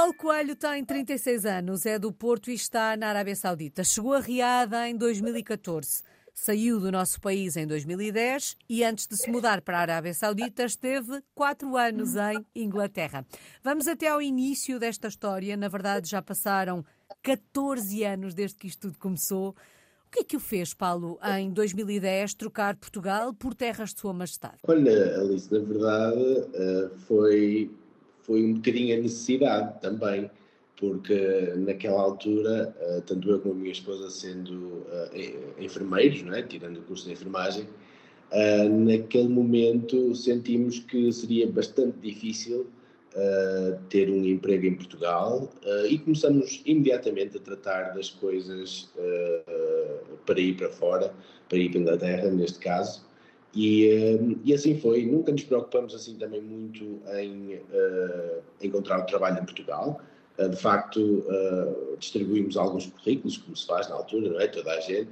Paulo Coelho tem 36 anos, é do Porto e está na Arábia Saudita. Chegou a Riada em 2014. Saiu do nosso país em 2010 e, antes de se mudar para a Arábia Saudita, esteve quatro anos em Inglaterra. Vamos até ao início desta história. Na verdade, já passaram 14 anos desde que isto tudo começou. O que é que o fez, Paulo, em 2010, trocar Portugal por terras de Sua Majestade? Olha, Alice, na verdade, eh, foi, foi um bocadinho a necessidade também porque naquela altura, uh, tanto eu como a minha esposa, sendo uh, enfermeiros, não é? tirando o curso de enfermagem, uh, naquele momento sentimos que seria bastante difícil ter um emprego em Portugal e começamos imediatamente a tratar das coisas para ir para fora, para ir para a Inglaterra, neste caso. E, e, assim foi. Nunca nos preocupamos assim também muito em encontrar um trabalho em Portugal. Eh, de facto, eh, distribuímos alguns currículos, como se faz na altura, não é? Toda a gente,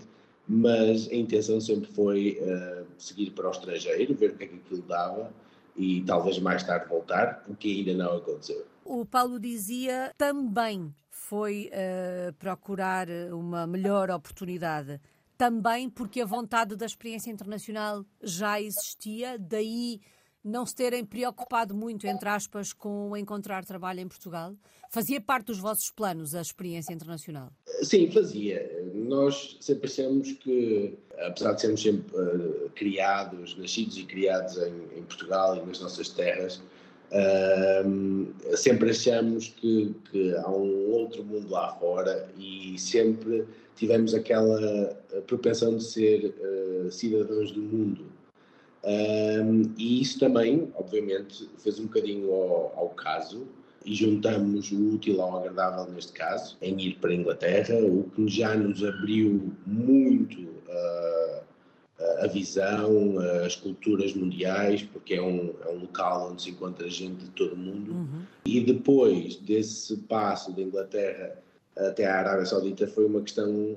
mas a intenção sempre foi seguir para o estrangeiro, ver o que é que aquilo dava e talvez mais tarde voltar, o que ainda não aconteceu. O Paulo dizia também foi uh, procurar uma melhor oportunidade, também porque a vontade da experiência internacional já existia, daí não se terem preocupado muito, entre aspas, com encontrar trabalho em Portugal? Fazia parte dos vossos planos a experiência internacional? Sim, fazia. Nós sempre achamos que, apesar de sermos sempre uh, criados, nascidos e criados em, em, Portugal e nas nossas terras, uh, sempre achamos que, que, há um outro mundo lá fora e sempre tivemos aquela propensão de ser uh, cidadãos do mundo um, e isso também, obviamente, fez um bocadinho ao, ao, caso e juntamos o útil ao agradável neste caso, em ir para a Inglaterra, o que já nos abriu muito uh, a visão, as culturas mundiais, porque é um, é um local onde se encontra gente de todo o mundo. Uhum. E depois desse passo da Inglaterra até a Arábia Saudita foi uma questão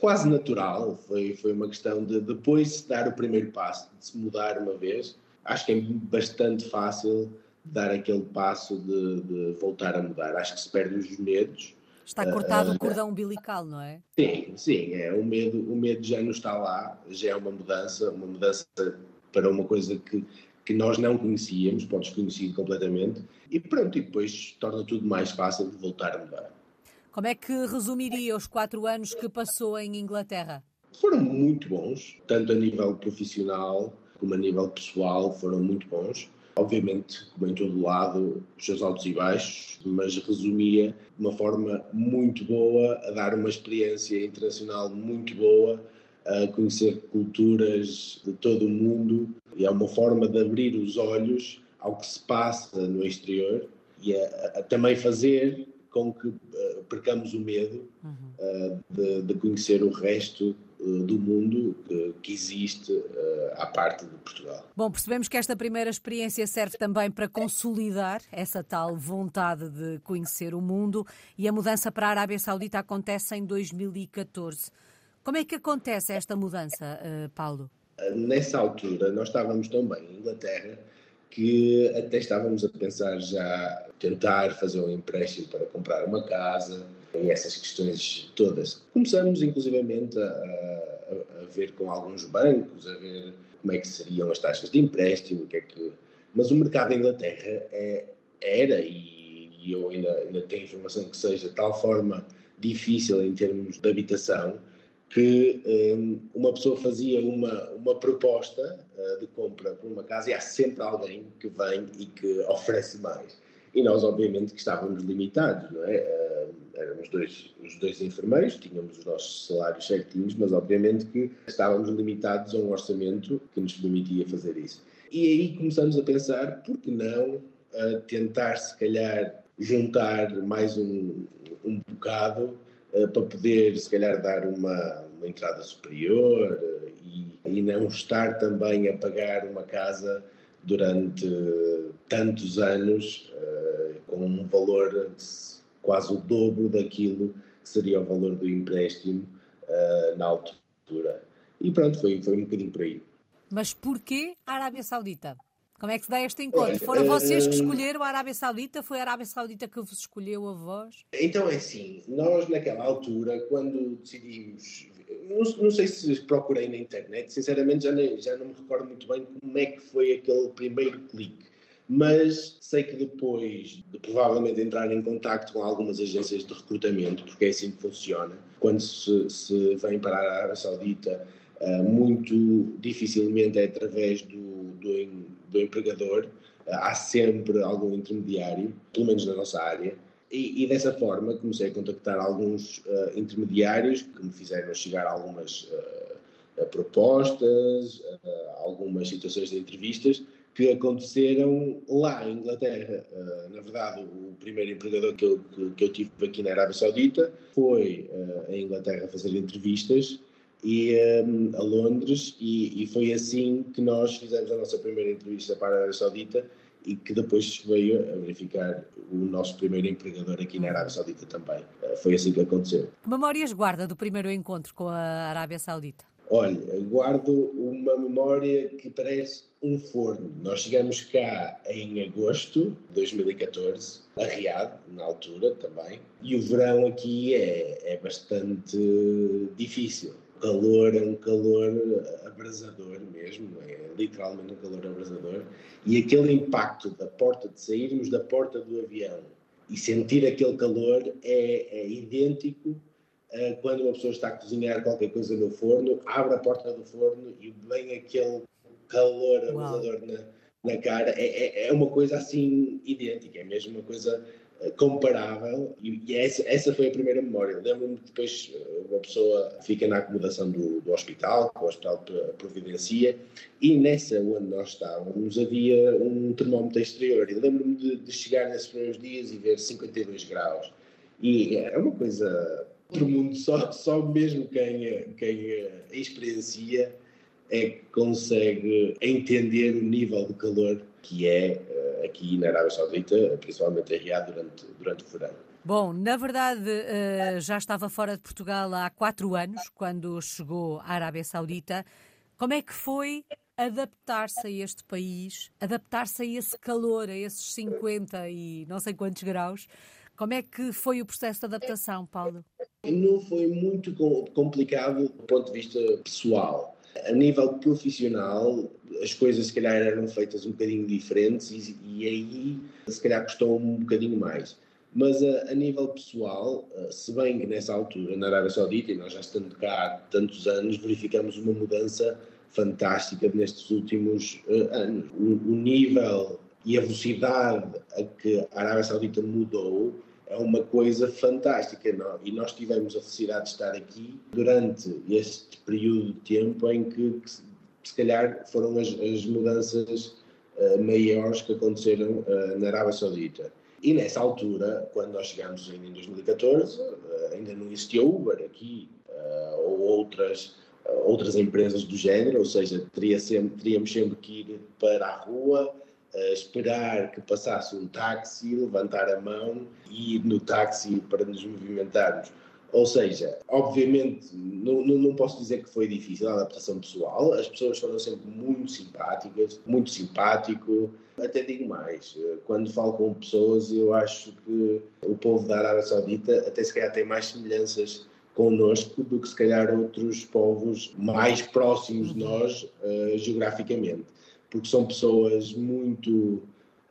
quase natural. Foi, foi uma questão de depois de dar o primeiro passo, de se mudar uma vez. Acho que é bastante fácil dar aquele passo de, de voltar a mudar. Acho que se perde os medos. Está cortado uh, o cordão umbilical, não é? Sim, sim. É, o, medo, o medo já não está lá, já é uma mudança, uma mudança para uma coisa que, que nós não conhecíamos, pode desconhecer completamente, e pronto, e depois torna tudo mais fácil de voltar a mudar. Como é que resumiria os quatro anos que passou em Inglaterra? Foram muito bons, tanto a nível profissional como a nível pessoal, foram muito bons. Obviamente, como em todo lado, os seus altos e baixos, mas resumia de uma forma muito boa, a dar uma experiência internacional muito boa, a conhecer culturas de todo o mundo e é uma forma de abrir os olhos ao que se passa no exterior e a, a também fazer com que uh, percamos o medo uh, de, de, conhecer o resto uh, do mundo que existe à parte de Portugal. Bom, percebemos que esta primeira experiência serve também para consolidar essa tal vontade de conhecer o mundo e a mudança para a Arábia Saudita acontece em 2014. Como é que acontece esta mudança, Paulo? Nessa altura, nós estávamos tão bem em Inglaterra que até estávamos a pensar já tentar fazer um empréstimo para comprar uma casa e essas questões todas. Começamos inclusivamente a, a, a, ver com alguns bancos, a ver como é que seriam as taxas de empréstimo, que é que... mas o mercado da Inglaterra é, era e, e eu ainda, ainda tenho informação que seja de tal forma difícil em termos de habitação que um, uma pessoa fazia uma, uma proposta uh, de compra por uma casa e há sempre alguém que vem e que oferece mais. E nós, obviamente, que estávamos limitados, não é? Uh, éramos dois, os dois enfermeiros, tínhamos os nossos salários certinhos, mas obviamente que estávamos limitados a um orçamento que nos permitia fazer isso. E aí começamos a pensar, por que não uh, tentar, se calhar, juntar mais um, um bocado para poder, se calhar, dar uma, uma entrada superior e, e não estar também a pagar uma casa durante tantos anos uh, com um valor quase o dobro daquilo que seria o valor do empréstimo uh, na altura. E pronto, foi, foi um bocadinho por aí. Mas porquê a Arábia Saudita? Como é que se dá este encontro? Foram vocês que escolheram a Arábia Saudita? Foi a Arábia Saudita que vos escolheu a vós? Então é assim, nós naquela altura, quando decidimos, não, não sei se procurei na internet, sinceramente já, nem, já não me recordo muito bem como é que foi aquele primeiro clique mas sei que depois de provavelmente entrar em contato com algumas agências de recrutamento, porque é assim que funciona, quando se, se vem para a Arábia Saudita, uh, muito dificilmente é através do, do, do empregador, uh, há sempre algum intermediário, pelo menos na nossa área, e, e, dessa forma comecei a contactar alguns uh, intermediários que me fizeram chegar algumas uh, propostas, uh, algumas situações de entrevistas que aconteceram lá em Inglaterra. na verdade, o primeiro empregador que eu, que, que eu tive aqui na Arábia Saudita foi em Inglaterra fazer entrevistas e um, a Londres e, e, foi assim que nós fizemos a nossa primeira entrevista para a Arábia Saudita e que depois veio a verificar o nosso primeiro empregador aqui na Arábia Saudita também. Uh, foi assim que aconteceu. Que memórias guarda do primeiro encontro com a Arábia Saudita? Olha, guardo uma memória que parece um forno. Nós chegamos cá em agosto de 2014, a Riad, na altura também, e o verão aqui é, é bastante difícil calor é um calor abrasador mesmo, é literalmente um calor abrasador. E aquele impacto da porta de sairmos da porta do avião e sentir aquele calor é, é idêntico a quando uma pessoa está a cozinhar qualquer coisa no forno, abre a porta do forno e vem aquele calor abrasador na, na cara. É, é, é uma coisa assim idêntica, é mesmo uma coisa comparável e, e essa, essa, foi a primeira memória. Lembro-me que depois eh, uma pessoa fica na acomodação do, do hospital, que o hospital providencia, e nessa onde nós estávamos havia um termómetro exterior. E lembro-me de, de, chegar nesses primeiros dias e ver 52 graus. E é uma coisa outro mundo, só, só mesmo quem, quem experiencia é que consegue entender o nível de calor que é aqui na Arábia Saudita, principalmente em Riad, durante, durante o verão. Bom, na verdade eh, já estava fora de Portugal há quatro anos, quando chegou à Arábia Saudita. Como é que foi adaptar-se a este país, adaptar-se a esse calor, a esses 50 e não sei quantos graus? Como é que foi o processo de adaptação, Paulo? Não foi muito complicado do ponto de vista pessoal. A nível profissional, as coisas se calhar eram feitas um bocadinho diferentes e, e aí se calhar custou um bocadinho mais. Mas a, a, nível pessoal, se bem que nessa altura, na Arábia Saudita, e nós já estando cá há tantos anos, verificamos uma mudança fantástica nestes últimos uh, anos. O, o nível e a velocidade a que a Arábia Saudita mudou é uma coisa fantástica. Não? E nós tivemos a felicidade de estar aqui durante este período de tempo em que, que se calhar, foram as, as mudanças uh, maiores que aconteceram uh, na Arábia Saudita. E nessa altura, quando nós chegámos em 2014, uh, eh, ainda não existia Uber aqui, ou outras, outras empresas do género, ou seja, teria sempre, teríamos sempre que ir para a rua, esperar que passasse um táxi, levantar a mão e ir no táxi para nos movimentarmos. Ou seja, obviamente, não, não, posso dizer que foi difícil a adaptação pessoal, as pessoas foram sempre muito simpáticas, muito simpático. Até digo mais, quando falo com pessoas, eu acho que o povo da Arábia Saudita até se calhar tem mais semelhanças connosco do que se calhar outros povos mais próximos de nós uh, geograficamente. Porque são pessoas muito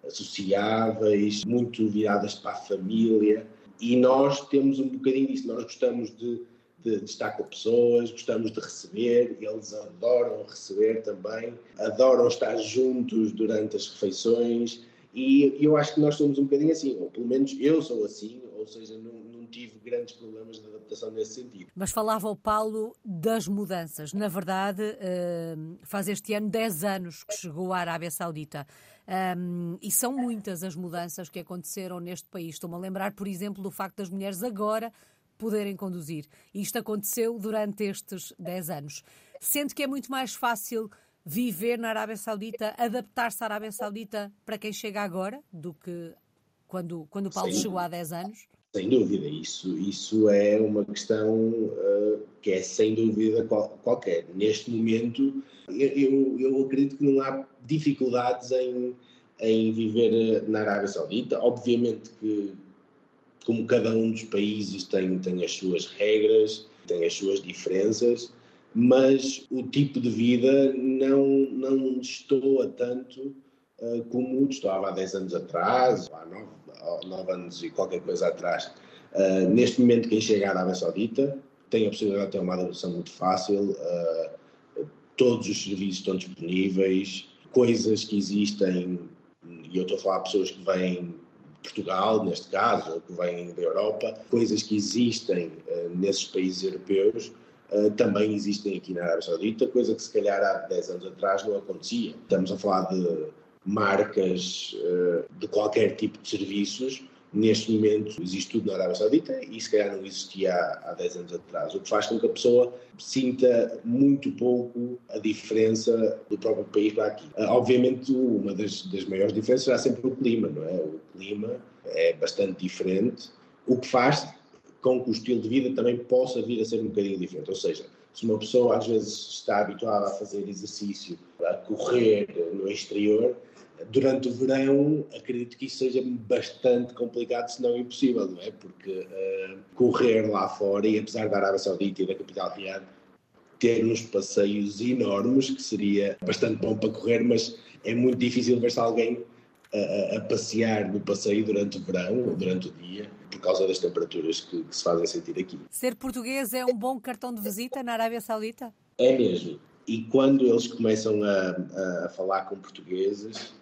sociáveis, muito viradas para a família, e nós temos um bocadinho disso, nós gostamos de, de, de, estar com pessoas, gostamos de receber, eles adoram receber também, adoram estar juntos durante as refeições, e eu acho que nós somos um bocadinho assim, ou pelo menos eu sou assim, ou seja, não, tive grandes problemas de adaptação nesse sentido. Mas falava o Paulo das mudanças. Na verdade, eh, faz este ano 10 anos que chegou à Arábia Saudita. Um, e são muitas as mudanças que aconteceram neste país. Estou-me a lembrar, por exemplo, do facto das mulheres agora poderem conduzir. Isto aconteceu durante estes 10 anos. Sendo que é muito mais fácil viver na Arábia Saudita, adaptar-se à Arábia Saudita para quem chega agora do que quando, quando o Paulo Sim. chegou há 10 anos? Sem dúvida, isso, isso é uma questão uh, que é sem dúvida qual, qualquer. Neste momento, eu, eu, acredito que não há dificuldades em, em viver na Arábia Saudita. Obviamente que, como cada um dos países tem, tem as suas regras, tem as suas diferenças, mas o tipo de vida não, não destoa tanto como estava há 10 anos atrás, há 9, 9 anos e qualquer coisa atrás. Uh, neste momento, quem chega à Arábia Saudita tem a possibilidade de ter uma adaptação muito fácil, uh, todos os serviços estão disponíveis, coisas que existem, e eu estou a falar de pessoas que vêm de Portugal, neste caso, ou que vêm da Europa, coisas que existem uh, nesses países europeus, Uh, também existem aqui na Arábia Saudita, coisa que se calhar há 10 anos atrás não acontecia. Estamos a falar de marcas uh, de qualquer tipo de serviços Neste momento existe tudo na Arábia Saudita e se calhar não existia há, há 10 anos atrás, o que faz com que a pessoa sinta muito pouco a diferença do próprio país para aqui. Uh, obviamente, uma das, das maiores diferenças será sempre o clima, não é? O clima é bastante diferente, o que faz com que o estilo de vida também possa vir a ser um bocadinho diferente. Ou seja, se uma pessoa às vezes está habituada a fazer exercício, a correr no exterior, durante o verão, acredito que isso seja bastante complicado, se não impossível, não é? Porque uh, correr lá fora, e apesar da Arábia Saudita e da capital Riad ter uns passeios enormes, que seria bastante bom para correr, mas é muito difícil ver-se alguém a, a, passear no passeio durante o verão ou durante o dia, por causa das temperaturas que, que se fazem sentir aqui. Ser português é um bom cartão de visita na Arábia Saudita? É mesmo. E quando eles começam a, a falar com portugueses,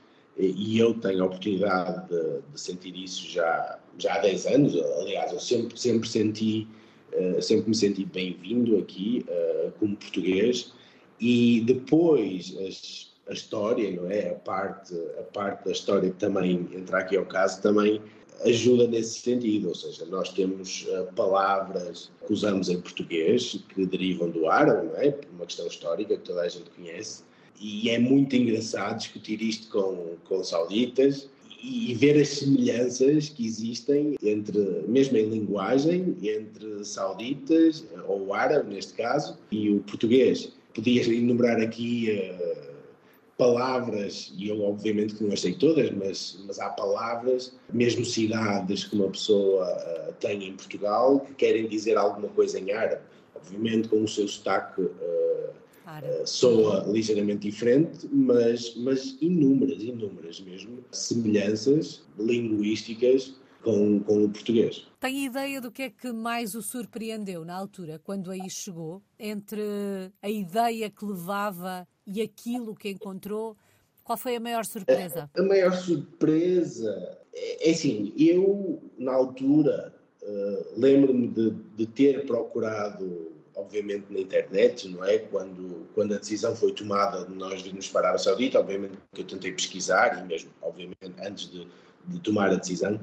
e eu tenho a oportunidade de, de, sentir isso já, já há 10 anos. Aliás, eu sempre, sempre senti, uh, sempre me senti bem-vindo aqui uh, como português. E depois as, a história, não é? A parte, a parte da história que também entra aqui ao caso também ajuda nesse sentido, ou seja, nós temos uh, palavras que usamos em português que derivam do árabe, não é? Por uma questão histórica que toda a gente conhece e é muito engraçado discutir isto com, com sauditas e, ver as semelhanças que existem entre, mesmo em linguagem, entre sauditas, ou árabe neste caso, e o português. Podias enumerar aqui uh, palavras, e eu obviamente que não sei todas, mas, mas há palavras, mesmo cidades que uma pessoa uh, tem em Portugal, que querem dizer alguma coisa em árabe. Obviamente com o seu sotaque uh, Uh, soa ligeiramente diferente, mas, mas inúmeras, inúmeras mesmo, semelhanças linguísticas com, com o português. Tem ideia do que é que mais o surpreendeu na altura, quando aí chegou, entre a ideia que levava e aquilo que encontrou? Qual foi a maior surpresa? A, a maior surpresa é, é assim, eu na altura uh, lembro-me de, de ter procurado obviamente na internet, não é? Quando, quando a decisão foi tomada de nós virmos para a Arábia Saudita, obviamente que eu tentei pesquisar e mesmo, obviamente, antes de, de tomar a decisão,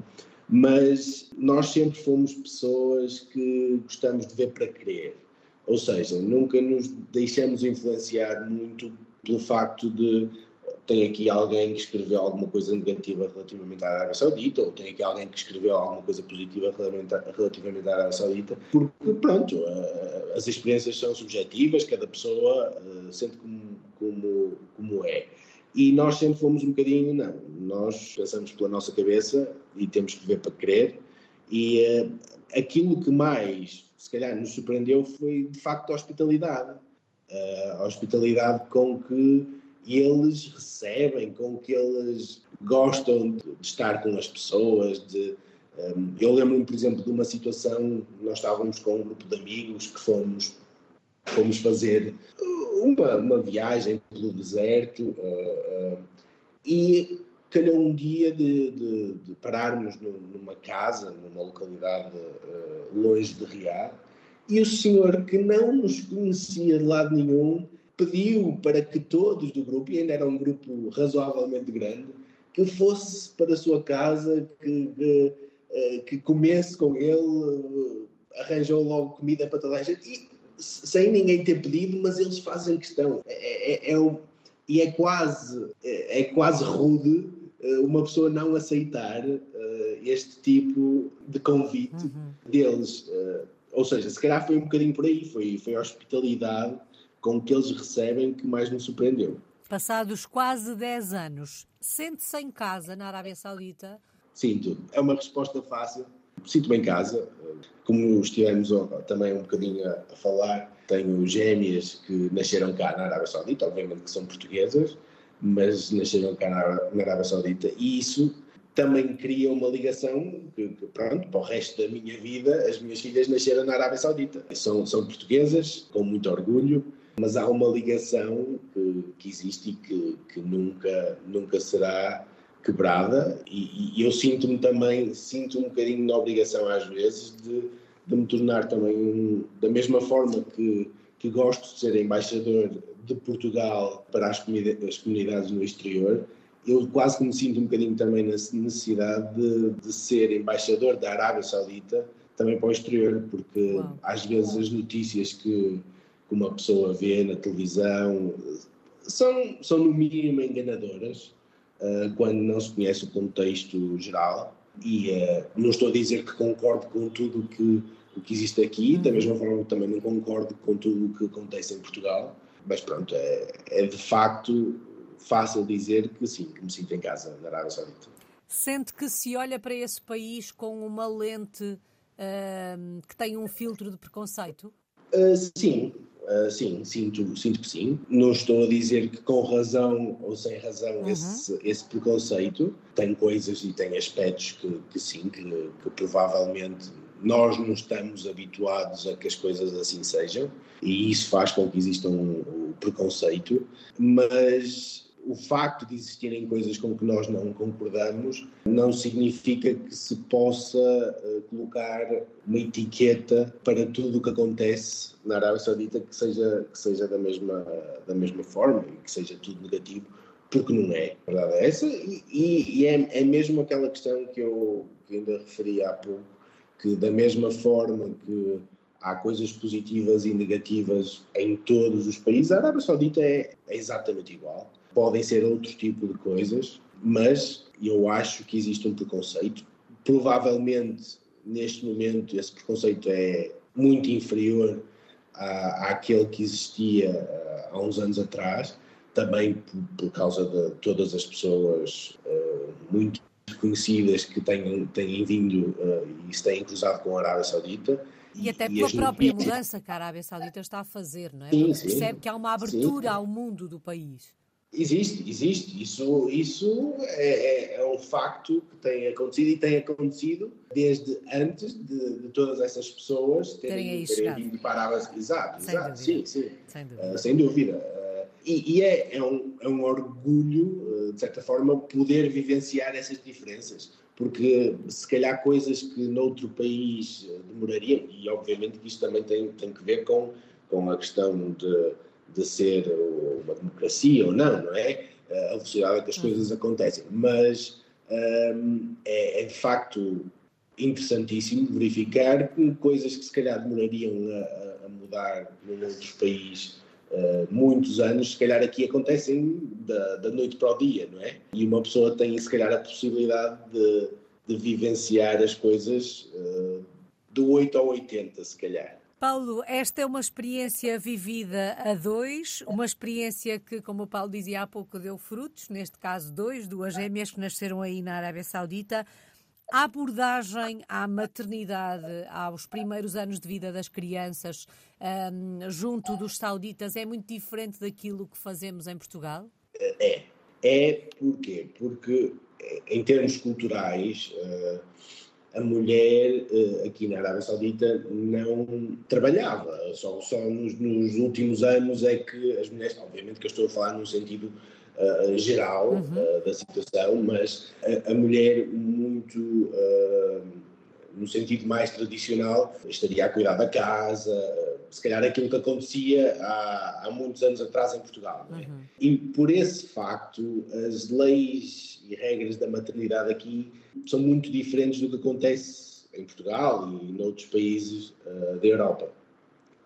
mas nós sempre fomos pessoas que gostamos de ver para crer, ou seja, nunca nos deixamos influenciar muito pelo facto de tem aqui alguém que escreveu alguma coisa negativa relativamente à Arábia Saudita, ou tem aqui alguém que escreveu alguma coisa positiva relativamente à Arábia Saudita, porque, pronto, eh, as experiências são subjetivas, cada pessoa eh, sente como, como, como é. E nós sempre fomos um bocadinho, não, nós pensamos pela nossa cabeça e temos que ver para crer, e uh, aquilo que mais, se calhar, nos surpreendeu foi, de facto, a hospitalidade. A hospitalidade com que eles recebem, com que eles gostam de, estar com as pessoas. De, um, eu lembro-me, por exemplo, de uma situação, nós estávamos com um grupo de amigos que fomos, fomos fazer uma, uma viagem pelo deserto uh, uh, e calhou um dia de, de, de pararmos numa casa, numa localidade uh, longe de Riad, e o senhor que não nos conhecia de lado nenhum pediu para que todos do grupo, e ainda era um grupo razoavelmente grande, que fosse para a sua casa, que, que, eh, que comesse com ele, eh, arranjou logo comida para toda a gente, e, sem ninguém ter pedido, mas eles fazem questão. É, é, é um, e é quase, é, é, quase rude eh, uma pessoa não aceitar uh, este tipo de convite uhum. deles. Uh, ou seja, se calhar foi um bocadinho por aí, foi, foi a hospitalidade com o que eles recebem que mais me surpreendeu. Passados quase 10 anos, sente-se em casa na Arábia Saudita? Sinto. É uma resposta fácil. Sinto-me em casa. Como estivemos também um bocadinho a falar, tenho gêmeas que nasceram cá na Arábia Saudita, obviamente que são portuguesas, mas nasceram cá na Arábia Saudita e isso também cria uma ligação que, que, pronto, para o resto da minha vida, as minhas filhas nasceram na Arábia Saudita. São, são portuguesas, com muito orgulho, mas há uma ligação que, que existe e que, que, nunca, nunca será quebrada e, e eu sinto-me também, sinto um bocadinho na obrigação às vezes de, de me tornar também, um, da mesma forma que, que gosto de ser embaixador de Portugal para as, as comunidades no exterior, eu quase que me sinto um bocadinho também na necessidade de, de ser embaixador da Arábia Saudita também para o exterior, porque Uau. às vezes as notícias que, que, uma pessoa vê na televisão são, são no mínimo enganadoras uh, quando não se conhece o contexto geral. E uh, não estou a dizer que concordo com tudo que, o que existe aqui, da uhum. mesma forma também não concordo com tudo o que acontece em Portugal, mas pronto, é, é de facto fácil dizer que sim, que me sinto em casa na Arábia Saudita. Sente que se olha para esse país com uma lente uh, que tem um filtro de preconceito? Sim, uh, sim, sinto, sinto que sim. Não estou a dizer que com razão ou sem razão uhum. esse, esse preconceito. Tem coisas e tem aspectos que, que sim, que, que provavelmente nós não estamos habituados a que as coisas assim sejam e isso faz com que exista um, um preconceito, mas o facto de existirem coisas com que nós não concordamos não significa que se possa uh, colocar uma etiqueta para tudo o que acontece na Arábia Saudita que seja, que seja da, mesma, da mesma forma e que seja tudo negativo, porque não é. A verdade é essa, e, e é, é mesmo aquela questão que eu que ainda referi há pouco, que da mesma forma que há coisas positivas e negativas em todos os países, a Arábia Saudita é, é exatamente igual podem ser outro tipo de coisas, mas eu acho que existe um preconceito. Provavelmente, neste momento, esse preconceito é muito inferior à, àquele que existia uh, há uns anos atrás, também por, por causa de todas as pessoas uh, muito conhecidas que têm, têm vindo uh, e se têm cruzado com a Arábia Saudita. E, e até pela própria mudança que a Arábia Saudita está a fazer, não é? Sim, se percebe que há uma abertura sim. ao mundo do país. Existe, existe. Isso, isso é, é, é, um facto que tem acontecido e tem acontecido desde antes de, de todas essas pessoas terem, terem vindo para a Exato, sem exato. Dúvida. Sim, sim. Sem dúvida. Uh, sem dúvida. Uh, e, e é, é, um, é um orgulho, uh, de certa forma, poder vivenciar essas diferenças. Porque se calhar coisas que noutro país demorariam, e obviamente que isto também tem, tem que ver com, com a questão de de ser uma democracia ou não, não é? A velocidade que as coisas acontecem. Mas um, é, é, de facto interessantíssimo verificar que coisas que se calhar demorariam a, a mudar num outro país uh, muitos anos, se calhar aqui acontecem da, da, noite para o dia, não é? E uma pessoa tem se calhar a possibilidade de, de vivenciar as coisas uh, do 8 ao 80, se calhar. Paulo, esta é uma experiência vivida a dois, uma experiência que, como o Paulo dizia há pouco, deu frutos, neste caso dois, duas gêmeas que nasceram aí na Arábia Saudita. A abordagem à maternidade, aos primeiros anos de vida das crianças, um, junto dos sauditas, é muito diferente daquilo que fazemos em Portugal? É. É porquê? Porque, em termos culturais, uh, a mulher eh, aqui na Arábia Saudita não trabalhava. Só, só nos, nos, últimos anos é que as mulheres, obviamente que eu estou a falar num sentido uh, geral uhum. uh, da situação, mas a, a mulher muito, uh, no sentido mais tradicional, estaria a cuidar da casa, se calhar aquilo que acontecia há, há muitos anos atrás em Portugal. É? Uhum. E por esse facto, as leis e regras da maternidade aqui são muito diferentes do que acontece em Portugal e noutros países uh, da Europa.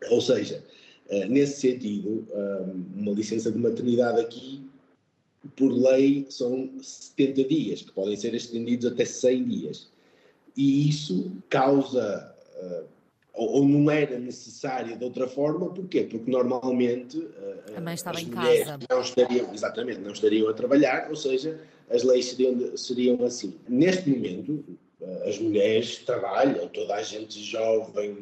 Ou seja, uh, nesse sentido, um, uma licença de maternidade aqui, por lei, são 70 dias, que podem ser estendidos até 100 dias. E isso causa uh, ou, ou, não era necessária de outra forma, porquê? Porque normalmente a mãe estava as em mulheres casa. não estariam, exatamente, não estariam a trabalhar, ou seja, as leis seriam, seriam assim. Neste momento, as mulheres trabalham, toda a gente jovem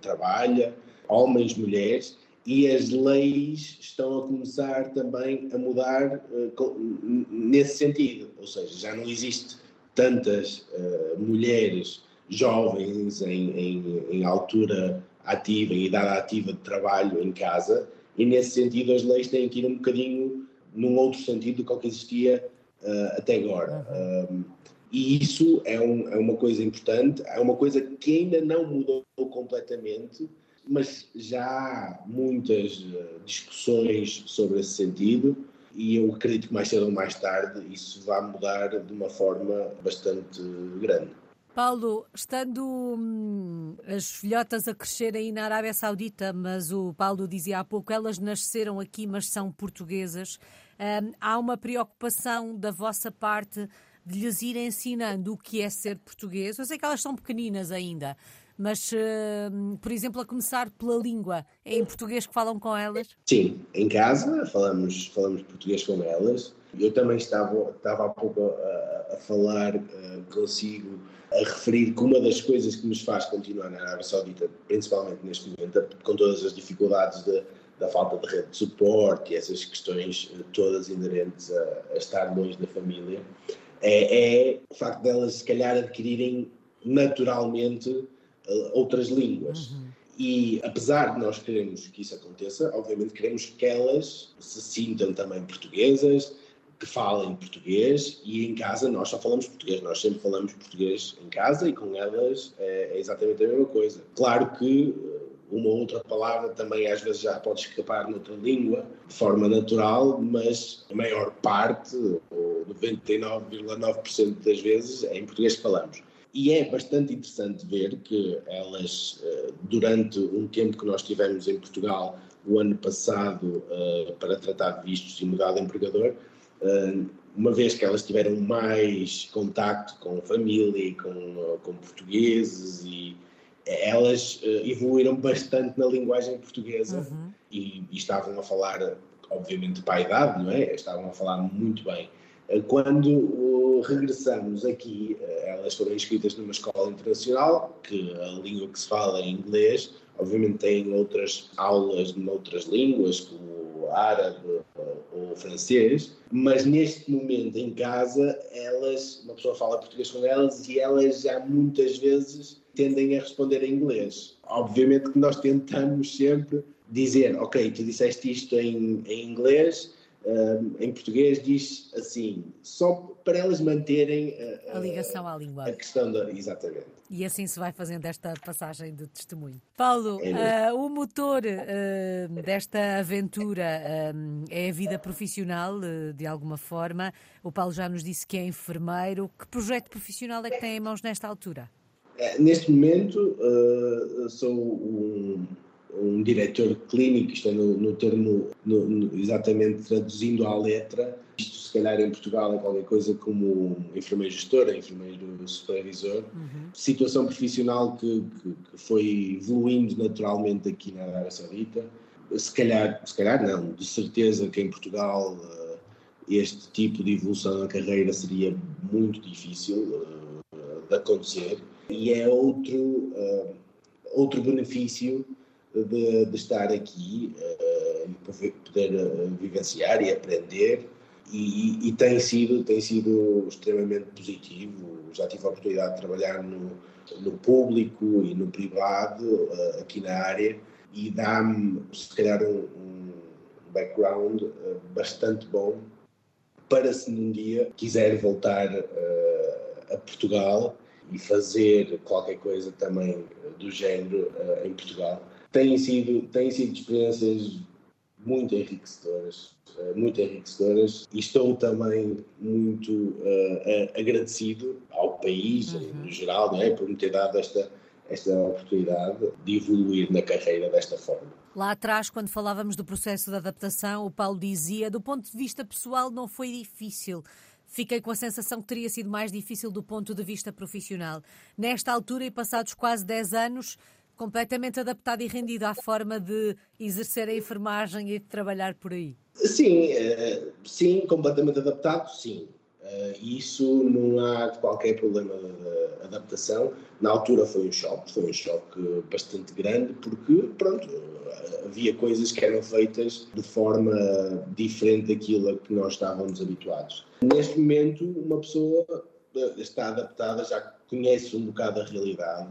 trabalha, homens, mulheres, e as leis estão a começar também a mudar uh, nesse sentido, ou seja, já não existe tantas uh, mulheres jovens em, em, em, altura ativa, em idade ativa de trabalho em casa, e nesse sentido as leis têm que ir um bocadinho num outro sentido do que existia uh, até agora. Um, e isso é, um, é uma coisa importante, é uma coisa que ainda não mudou completamente, mas já há muitas eh, discussões sobre esse sentido e eu acredito que mais cedo ou mais tarde isso vai mudar de uma forma bastante grande. Paulo, estando hum, as filhotas a crescer aí na Arábia Saudita, mas o Paulo dizia há pouco, elas nasceram aqui, mas são portuguesas, hum, há uma preocupação da vossa parte de lhes ir ensinando o que é ser português? Eu sei que elas são pequeninas ainda, mas, uh, por exemplo, a começar pela língua, é em português que falam com elas? Sim, em casa falamos, falamos português com elas. Eu também estava, estava há pouco a, a falar uh, consigo, a referir que uma das coisas que nos faz continuar na Arábia Saudita, principalmente neste momento, com todas as dificuldades de, da falta de rede de suporte e essas questões uh, todas inerentes a, a estar longe da família, é, é o facto delas, se calhar, adquirirem naturalmente uh, outras línguas. Uhum. E apesar de nós queremos que isso aconteça, obviamente queremos que elas se sintam também portuguesas, que falem português e em casa nós só falamos português, nós sempre falamos português em casa e com elas é, é exatamente a mesma coisa. Claro que uma outra palavra também às vezes já pode escapar noutra língua de forma natural, mas a maior parte, ou 99,9% das vezes, é em português que falamos. E é bastante interessante ver que elas, eh, durante um tempo que nós tivemos em Portugal, o ano passado, eh, para tratar de vistos e mudar de empregador, eh, uma vez que elas tiveram mais contacto com família e com, com portugueses e elas evoluíram bastante na linguagem portuguesa uhum. e, e, estavam a falar, obviamente, para a idade, não é? Estavam a falar muito bem. Quando regressamos aqui, elas foram inscritas numa escola internacional, que a língua que se fala é inglês, obviamente têm outras aulas noutras línguas, como árabe ou francês, mas neste momento em casa, elas, uma pessoa fala português com elas e elas já muitas vezes tendem a responder em inglês. Obviamente que nós tentamos sempre dizer, ok, tu disseste isto em, em inglês, em português diz assim, só para elas manterem a, a ligação à língua. A questão da. Exatamente. E assim se vai fazendo esta passagem de testemunho. Paulo, é uh, o motor uh, desta aventura uh, é a vida profissional, de alguma forma. O Paulo já nos disse que é enfermeiro. Que projeto profissional é que tem em mãos nesta altura? É, neste momento, sou um um diretor clínico, isto é no, no termo no, no, exatamente traduzindo à letra, isto se calhar em Portugal é qualquer coisa como enfermeiro gestor, enfermeiro supervisor, uhum. situação profissional que, que, que, foi evoluindo naturalmente aqui na Arábia Saudita, se calhar, se calhar não, de certeza que em Portugal uh, este tipo de evolução na carreira seria muito difícil uh, de acontecer. E é outro, uh, outro benefício de, de estar aqui, uh, poder uh, vivenciar e aprender e, e, tem sido tem sido extremamente positivo. Já tive a oportunidade de trabalhar no, no público e no privado uh, aqui na área e dá-me se calhar um, um background bastante bom para se num dia quiser voltar a Portugal e fazer qualquer coisa também do género em Portugal têm sido, têm sido experiências muito enriquecedoras, eh, muito enriquecedoras e estou também muito uh, agradecido ao país uhum. no geral, não é, por me ter dado esta esta oportunidade de evoluir na carreira desta forma. Lá atrás, quando falávamos do processo de adaptação, o Paulo dizia, do ponto de vista pessoal, não foi difícil. Fiquei com a sensação que teria sido mais difícil do ponto de vista profissional. Nesta altura e passados quase 10 anos, Completamente adaptado e rendido à forma de exercer a enfermagem e de trabalhar por aí. Sim, uh, sim, completamente adaptado, sim. Uh, isso não há qualquer problema de adaptação. Na altura foi um choque, foi um choque bastante grande, porque, pronto, havia coisas que eram feitas de forma diferente daquilo a que nós estávamos habituados. Neste momento, uma pessoa eh, está adaptada, já conhece um bocado a realidade.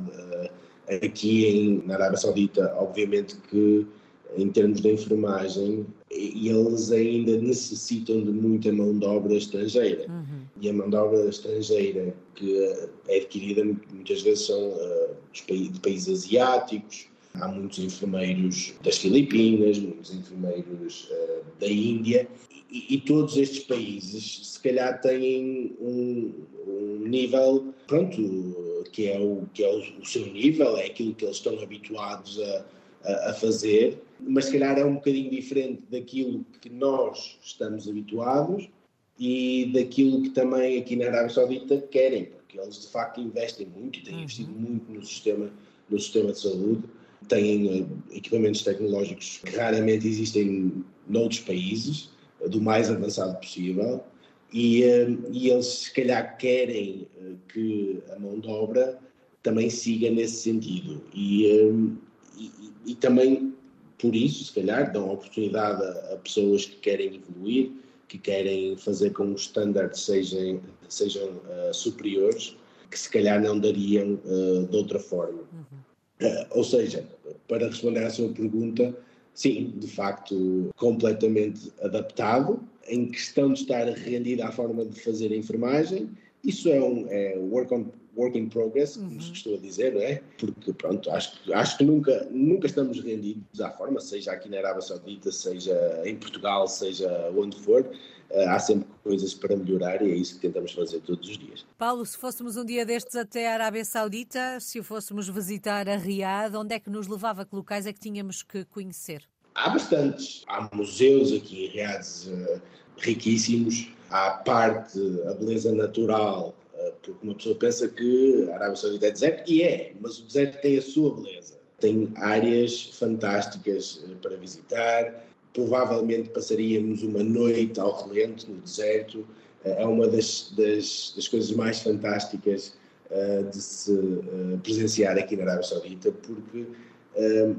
Aqui em, na Arábia Saudita, obviamente que em termos de enfermagem, eles ainda necessitam de muita mão de obra estrangeira. Uhum. E a mão de obra estrangeira que é adquirida muitas vezes são uh, de países asiáticos, há muitos enfermeiros das Filipinas, muitos enfermeiros uh, da Índia, e, e, todos estes países se calhar têm um, um nível, pronto, que é, o, que é o, o seu nível, é aquilo que eles estão habituados a a, fazer, mas se calhar é um bocadinho diferente daquilo que nós estamos habituados e daquilo que também aqui na Arábia Saudita querem, porque eles de facto investem muito e têm uhum. investido muito no sistema, no sistema de saúde, têm uh, equipamentos tecnológicos que raramente existem noutros países, do mais avançado possível, e, uh, e eles se calhar querem que a mão de obra também siga nesse sentido. E, e, e, também por isso, se calhar, dão oportunidade a, a, pessoas que querem evoluir, que querem fazer com que os estándares sejam, sejam uh, superiores, que se calhar não dariam uh, de outra forma. Uhum. Uh, ou seja, para responder à sua pergunta, sim, de facto, completamente adaptado. Em questão de estar rendido à forma de fazer a enfermagem, isso é um é work on work in progress, como se uhum. costuma dizer, não é? Porque, pronto, acho, acho que nunca, nunca estamos rendidos à forma, seja aqui na Arábia Saudita, seja em Portugal, seja onde for, há sempre coisas para melhorar e é isso que tentamos fazer todos os dias. Paulo, se fôssemos um dia destes até a Arábia Saudita, se fôssemos visitar a Riad, onde é que nos levava? Que locais é que tínhamos que conhecer? Há bastantes. Há museus aqui em Riad uh, riquíssimos. Há parte, a beleza natural porque uma pessoa pensa que a Arábia Saudita é deserto, e é, mas o deserto tem a sua beleza. Tem áreas fantásticas eh, para visitar, provavelmente passaríamos uma noite ao relento no deserto, eh, é uma das, das, das coisas mais fantásticas uh, de se uh, presenciar aqui na Arábia Saudita, porque uh,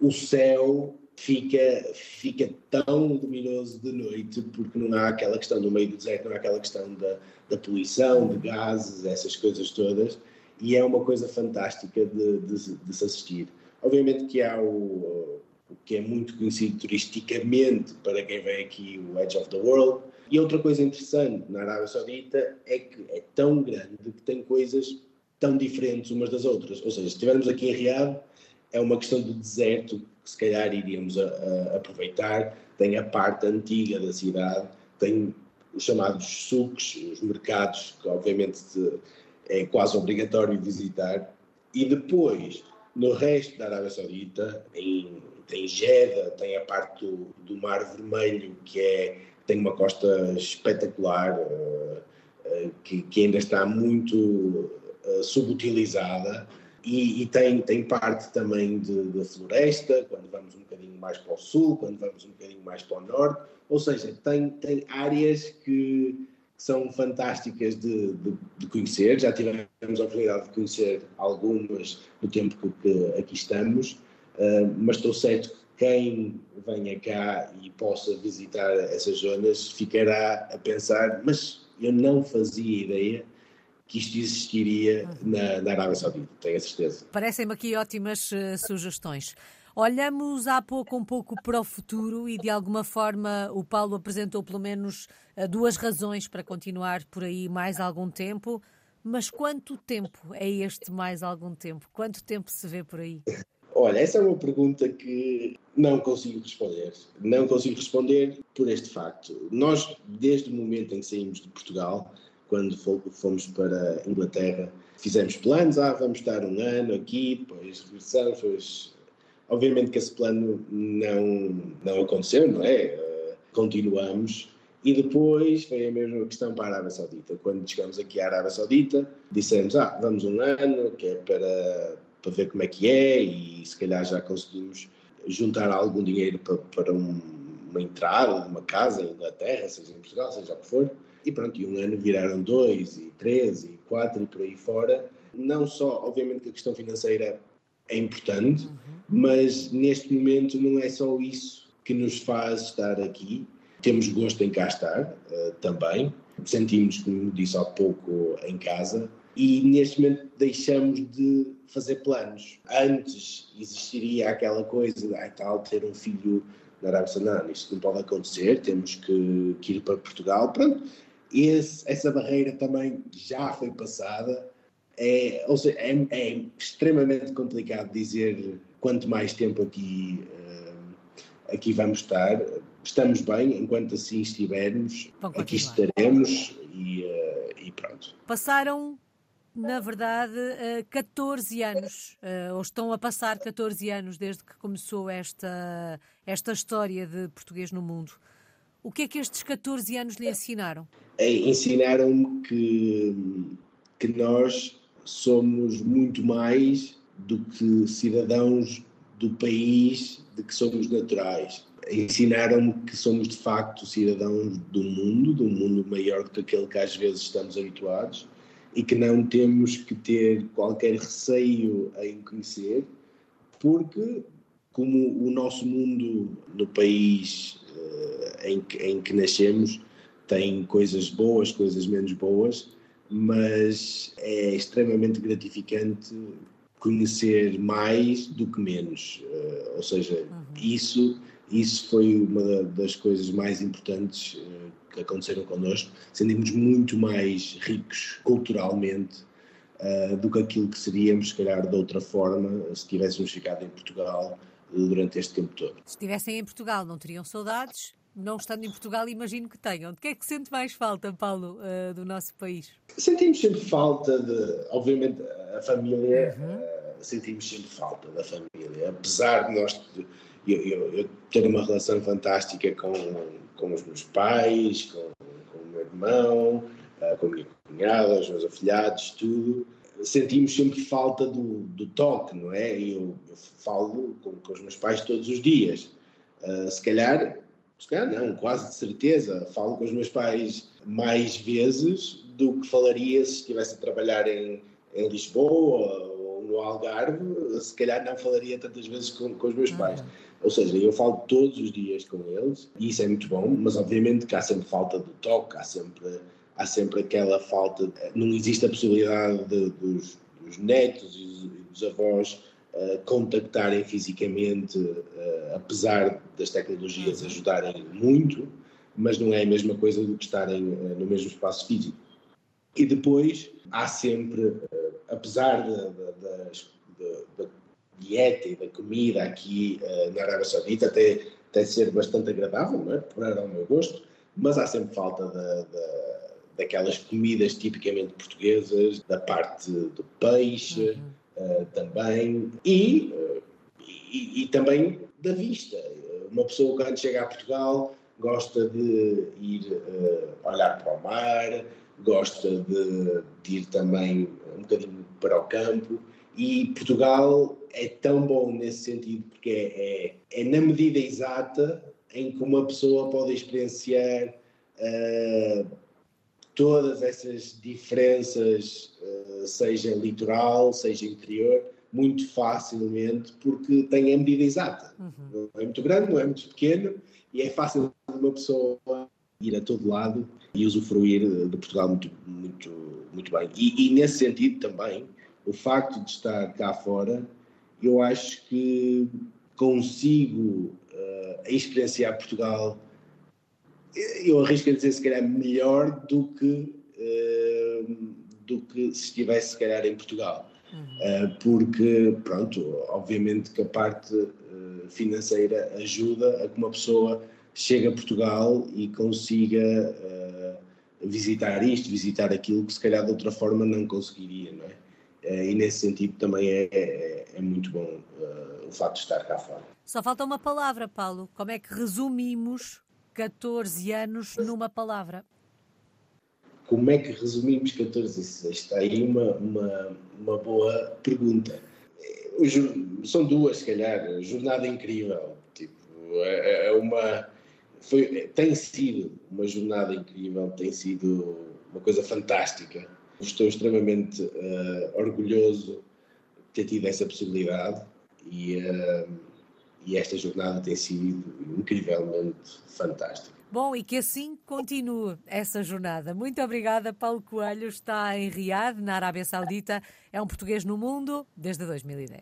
o céu fica, fica tão luminoso de noite porque não há aquela questão do meio do deserto, não há aquela questão da, da poluição, de gases, essas coisas todas, e é uma coisa fantástica de, de, de se assistir. Obviamente que há o, o que é muito conhecido turisticamente para quem vem aqui, o Edge of the World. E outra coisa interessante na Arábia Saudita é que é tão grande que tem coisas tão diferentes umas das outras. Ou seja, se estivermos aqui em Riad, é uma questão do deserto que se calhar iríamos a, a aproveitar. Tem a parte antiga da cidade, tem os chamados sucos, os mercados, que obviamente é quase obrigatório visitar. E depois, no resto da Arábia Saudita, em, tem Jeddah, tem a parte do, do Mar Vermelho, que é, tem uma costa espetacular, uh, uh, que, que, ainda está muito uh, subutilizada. E, e, tem, tem parte também de, floresta, quando vamos um bocadinho mais para o sul, quando vamos um bocadinho mais para o norte, ou seja, tem, tem áreas que, que são fantásticas de, de, de, conhecer, já tivemos a oportunidade de conhecer algumas no tempo que, que aqui estamos, uh, mas estou certo que quem venha cá e possa visitar essas zonas ficará a pensar, mas eu não fazia ideia que isto existiria na, na Arábia Saudita, tenho a certeza. Parecem-me aqui ótimas uh, sugestões. Olhamos há pouco um pouco para o futuro e, de alguma forma, o Paulo apresentou pelo menos uh, duas razões para continuar por aí mais algum tempo. Mas quanto tempo é este mais algum tempo? Quanto tempo se vê por aí? Olha, essa é uma pergunta que não consigo responder. Não consigo responder por este facto. Nós, desde o momento em que saímos de Portugal, quando fomos para a Inglaterra, fizemos planos, ah, vamos estar um ano aqui, depois regressamos, depois... Obviamente que esse plano não, não aconteceu, não é? Uh, continuamos. E depois foi a mesma questão para a Arábia Saudita. Quando chegamos aqui à Arábia Saudita, dissemos, ah, vamos um ano, que é para para ver como é que é e se calhar já conseguimos juntar algum dinheiro para, para um, uma entrada de uma casa em Inglaterra, seja em Portugal, seja o que for. E pronto, e um ano viraram dois, e três, e quatro, e por aí fora. Não só, obviamente, que a questão financeira é importante, uhum. mas neste momento não é só isso que nos faz estar aqui. Temos gosto em cá estar uh, também. Sentimos, como disse há pouco, em casa. E neste momento deixamos de fazer planos. Antes existiria aquela coisa ah, tal, ter um filho na Arábia Saudita. Isto não pode acontecer, temos que, que ir para Portugal. Pronto, esse, essa barreira também já foi passada. É, ou seja, é, é extremamente complicado dizer quanto mais tempo aqui, uh, aqui vamos estar. Estamos bem, enquanto assim estivermos, aqui estaremos e, uh, e pronto. Passaram na verdade, 14 anos, ou estão a passar 14 anos desde que começou esta, esta história de português no mundo. O que é que estes 14 anos lhe ensinaram? É, ensinaram-me que, que nós somos muito mais do que cidadãos do país de que somos naturais. Ensinaram-me que somos de facto cidadãos do mundo, de um mundo maior do que aquele que às vezes estamos habituados e que não temos que ter qualquer receio em conhecer, porque como o nosso mundo no país uh, em, que, em que nascemos tem coisas boas, coisas menos boas, mas é extremamente gratificante conhecer mais do que menos. Uh, ou seja, uhum. isso, isso foi uma das coisas mais importantes uh, que aconteceram connosco. Sentimos muito mais ricos culturalmente uh, do que aquilo que seríamos, se calhar, de outra forma, se tivéssemos ficado em Portugal durante este tempo todo. Se estivessem em Portugal, não teriam saudades? não estando em Portugal, imagino que tenham. De que é que sente mais falta, Paulo, uh, do nosso país? Sentimos sempre falta de, obviamente, a família, uhum. uh, sentimos sempre falta da família, apesar de nós, eu, eu, eu, ter uma relação fantástica com, com os meus pais, com, com o meu irmão, uh, com a minha cunhada, os meus afilhados, tudo. Sentimos sempre falta do, do toque, não é? Eu, eu falo com, com, os meus pais todos os dias. se calhar se calhar não, quase de certeza, falo com os meus pais mais vezes do que falaria se estivesse a trabalhar em, em Lisboa ou no Algarve, se calhar não falaria tantas vezes com, com os meus pais. Uhum. Ou seja, eu falo todos os dias com eles e isso é muito bom, mas obviamente que há sempre falta de toque, há sempre, há sempre aquela falta, não existe a possibilidade de, dos, dos netos e dos avós contactarem fisicamente, uh, apesar das tecnologias uhum. ajudarem muito, mas não é a mesma coisa do que estarem uh, no mesmo espaço físico. E depois há sempre, uh, apesar da dieta e da comida aqui na Arábia Saudita, até, até ser bastante agradável, não é? para o meu gosto, mas há sempre falta da, da, daquelas comidas tipicamente portuguesas, da parte do peixe. Uhum uh, também, e, uh, e, e, também da vista. Uma pessoa quando chega a Portugal gosta de ir uh, olhar para o mar, gosta de, de, ir também um bocadinho para o campo e Portugal é tão bom nesse sentido porque é, é, é na medida exata em que uma pessoa pode experienciar uh, todas essas diferenças, eh, seja litoral, seja interior, muito facilmente, porque tem a medida exata. Uhum. Não é muito grande, não é muito pequeno, e é fácil uma pessoa ir a todo lado e usufruir de Portugal muito, muito, muito bem. E, e nesse sentido também, o facto de estar cá fora, eu acho que consigo uh, experienciar Portugal eu arrisco a dizer, se calhar, melhor do que, uh, do que se estivesse, se calhar, em Portugal. Uhum. Uh, porque, pronto, obviamente que a parte financeira ajuda a que uma pessoa chegue a Portugal e consiga visitar isto, visitar aquilo que, se calhar, de outra forma não conseguiria, não é? E nesse sentido também é, é, é muito bom o facto de estar cá fora. Só falta uma palavra, Paulo. Como é que resumimos 14 anos numa palavra? Como é que resumimos 14 anos? Está aí uma, uma, uma boa pergunta. são duas, se calhar. Jornada incrível. Tipo, é, é uma. Foi, tem sido uma jornada incrível, tem sido uma coisa fantástica. Estou extremamente uh, orgulhoso de ter tido essa possibilidade e, uh, e esta jornada tem sido incrivelmente fantástica. Bom, e que assim continue essa jornada. Muito obrigada, Paulo Coelho. Está em Riad, na Arábia Saudita. É um português no mundo desde 2010.